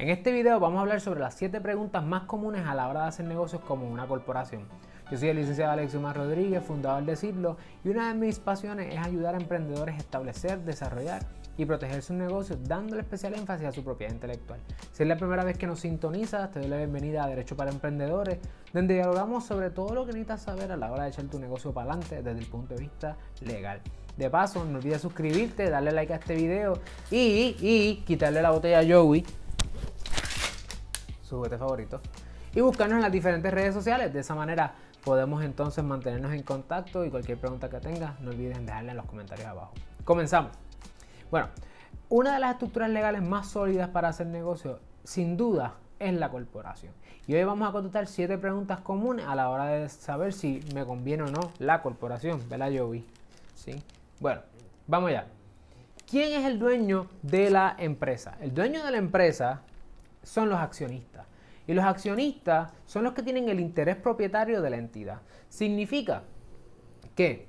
En este video vamos a hablar sobre las 7 preguntas más comunes a la hora de hacer negocios como una corporación. Yo soy el licenciado Alexiomar Rodríguez, fundador de Cirlo, y una de mis pasiones es ayudar a emprendedores a establecer, desarrollar y proteger sus negocios dándole especial énfasis a su propiedad intelectual. Si es la primera vez que nos sintonizas, te doy la bienvenida a Derecho para Emprendedores, donde dialogamos sobre todo lo que necesitas saber a la hora de echar tu negocio para adelante desde el punto de vista legal. De paso, no olvides suscribirte, darle like a este video y, y quitarle la botella a Joey su juguete favorito, y buscarnos en las diferentes redes sociales. De esa manera podemos entonces mantenernos en contacto y cualquier pregunta que tengas, no olviden dejarla en los comentarios abajo. Comenzamos. Bueno, una de las estructuras legales más sólidas para hacer negocio, sin duda, es la corporación. Y hoy vamos a contestar siete preguntas comunes a la hora de saber si me conviene o no la corporación, ¿verdad, Joey? ¿Sí? Bueno, vamos ya. ¿Quién es el dueño de la empresa? El dueño de la empresa son los accionistas. Y los accionistas son los que tienen el interés propietario de la entidad. Significa que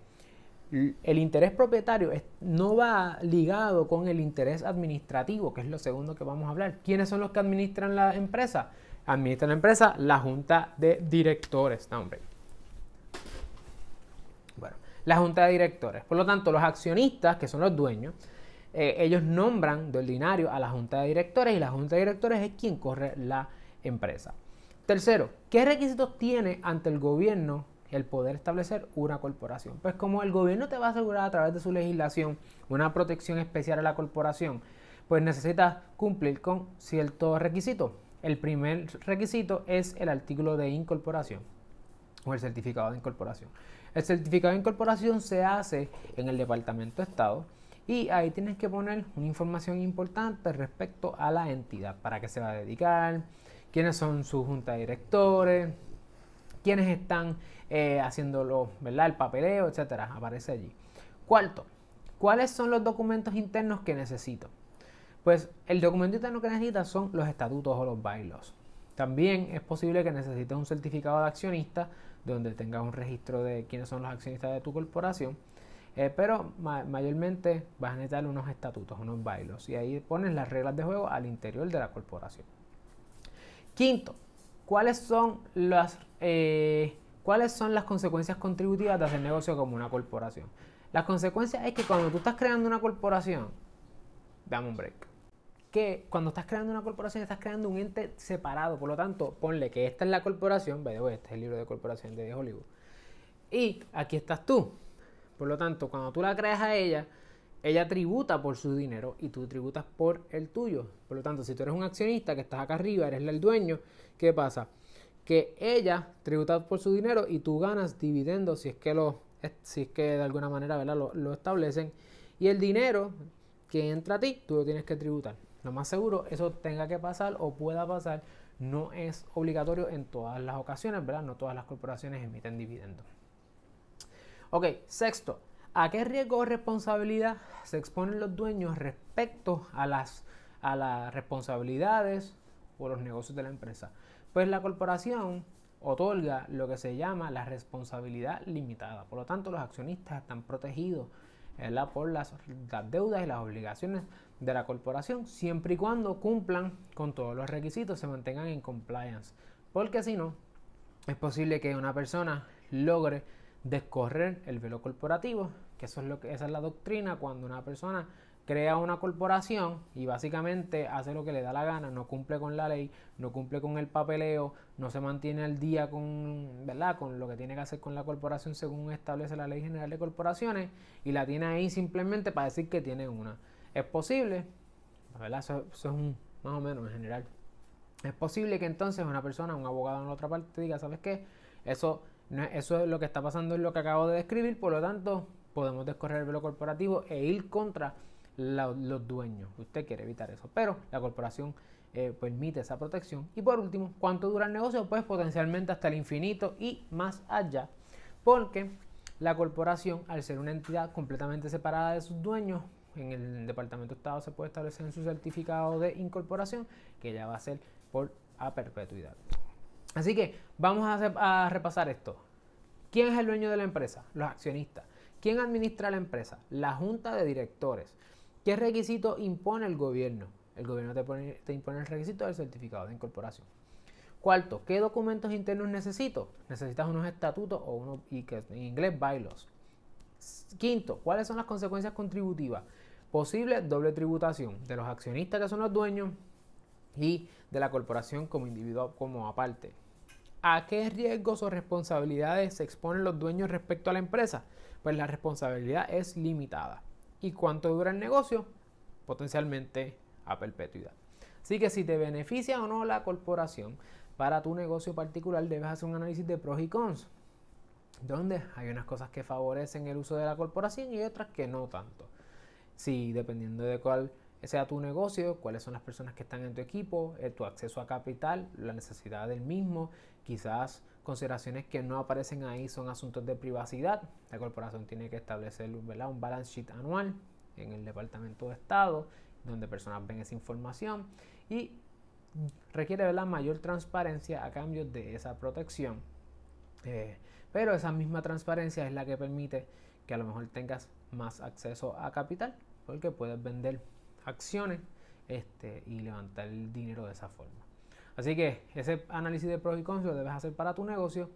el interés propietario no va ligado con el interés administrativo, que es lo segundo que vamos a hablar. ¿Quiénes son los que administran la empresa? Administra la empresa la junta de directores. Bueno, la junta de directores. Por lo tanto, los accionistas, que son los dueños, eh, ellos nombran de ordinario a la junta de directores y la junta de directores es quien corre la empresa. Tercero, ¿qué requisitos tiene ante el gobierno el poder establecer una corporación? Pues como el gobierno te va a asegurar a través de su legislación una protección especial a la corporación, pues necesitas cumplir con ciertos requisitos. El primer requisito es el artículo de incorporación o el certificado de incorporación. El certificado de incorporación se hace en el Departamento de Estado y ahí tienes que poner una información importante respecto a la entidad, para qué se va a dedicar, quiénes son su junta de directores, quiénes están eh, haciéndolo, ¿verdad? El papeleo, etcétera, aparece allí. Cuarto, ¿cuáles son los documentos internos que necesito? Pues el documento interno que necesitas son los estatutos o los bailos. También es posible que necesites un certificado de accionista donde tengas un registro de quiénes son los accionistas de tu corporación eh, pero mayormente vas a necesitar unos estatutos, unos bailos, y ahí pones las reglas de juego al interior de la corporación. Quinto, ¿cuáles son las, eh, ¿cuáles son las consecuencias contributivas de hacer negocio como una corporación? Las consecuencias es que cuando tú estás creando una corporación, dame un break. Que cuando estás creando una corporación estás creando un ente separado, por lo tanto, ponle que esta es la corporación, este es el libro de corporación de Hollywood. Y aquí estás tú, por lo tanto, cuando tú la creas a ella, ella tributa por su dinero y tú tributas por el tuyo. Por lo tanto, si tú eres un accionista que estás acá arriba, eres el dueño, ¿qué pasa? Que ella tributa por su dinero y tú ganas dividendos si es que lo si es que de alguna manera ¿verdad? Lo, lo establecen. Y el dinero que entra a ti, tú lo tienes que tributar. Lo más seguro, eso tenga que pasar o pueda pasar, no es obligatorio en todas las ocasiones, ¿verdad? No todas las corporaciones emiten dividendos. Ok, sexto, ¿a qué riesgo o responsabilidad se exponen los dueños respecto a las, a las responsabilidades o los negocios de la empresa? Pues la corporación otorga lo que se llama la responsabilidad limitada. Por lo tanto, los accionistas están protegidos por las, las, deudas y las obligaciones de la corporación, siempre y cuando cumplan con todos los requisitos, se mantengan en compliance. Porque si no, es posible que una persona logre descorrer el velo corporativo, que eso es lo que esa es la doctrina cuando una persona crea una corporación y básicamente hace lo que le da la gana, no cumple con la ley, no cumple con el papeleo, no se mantiene al día con, ¿verdad? con lo que tiene que hacer con la corporación según establece la Ley General de Corporaciones y la tiene ahí simplemente para decir que tiene una. Es posible, ¿verdad? Eso, es un, más o menos en general. Es posible que entonces una persona, un abogado en la otra parte diga, ¿sabes qué? Eso eso es lo que está pasando en lo que acabo de describir, por lo tanto, podemos descorrer el velo corporativo e ir contra los dueños. Usted quiere evitar eso, pero la corporación eh, permite esa protección. Y por último, ¿cuánto dura el negocio? Pues potencialmente hasta el infinito y más allá, porque la corporación, al ser una entidad completamente separada de sus dueños, en el Departamento de Estado se puede establecer en su certificado de incorporación que ya va a ser por a perpetuidad. Así que vamos a, repasar esto. ¿Quién es el dueño de la empresa? Los accionistas. ¿Quién administra la empresa? La junta de directores. ¿Qué requisito impone el gobierno? el gobierno te, impone el requisito del certificado de incorporación. Cuarto, ¿qué documentos internos necesito? Necesitas unos estatutos o que en inglés, bylaws. Quinto, ¿cuáles son las consecuencias contributivas? Posible doble tributación de los accionistas que son los dueños y de la corporación como individuo como aparte. ¿A qué riesgos o responsabilidades se exponen los dueños respecto a la empresa? Pues la responsabilidad es limitada. ¿Y cuánto dura el negocio? Potencialmente a perpetuidad. Así que si te beneficia o no la corporación para tu negocio particular, debes hacer un análisis de pros y cons, donde hay unas cosas que favorecen el uso de la corporación y otras que no tanto. Si dependiendo de cuál sea tu negocio, cuáles son las personas que están en tu equipo, eh, tu acceso a capital, la necesidad del mismo, quizás consideraciones que no aparecen ahí son asuntos de privacidad. La corporación tiene que establecer un balance sheet anual en el Departamento de Estado, donde personas ven esa información y requiere la mayor transparencia a cambio de esa protección. Eh, pero esa misma transparencia es la que permite que a lo mejor tengas más acceso a capital, porque puedes vender acciones este, y levantar el dinero de esa forma. Así que ese análisis de pros y cons lo debes hacer para tu negocio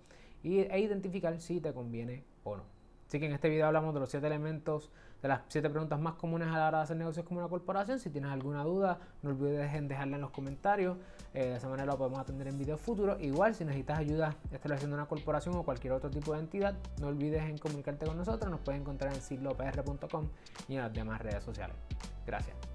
y, e identificar si te conviene o no. Así que en este video hablamos de los siete elementos, de las siete preguntas más comunes a la hora de hacer negocios como una corporación. Si tienes alguna duda, no olvides dejarla en los comentarios. Eh, de esa manera lo podemos atender en videos futuros. Igual, si necesitas ayuda estableciendo una corporación o cualquier otro tipo de entidad, no olvides en comunicarte con nosotros. Nos puedes encontrar en siglopr.com y en las demás redes sociales. Gracias.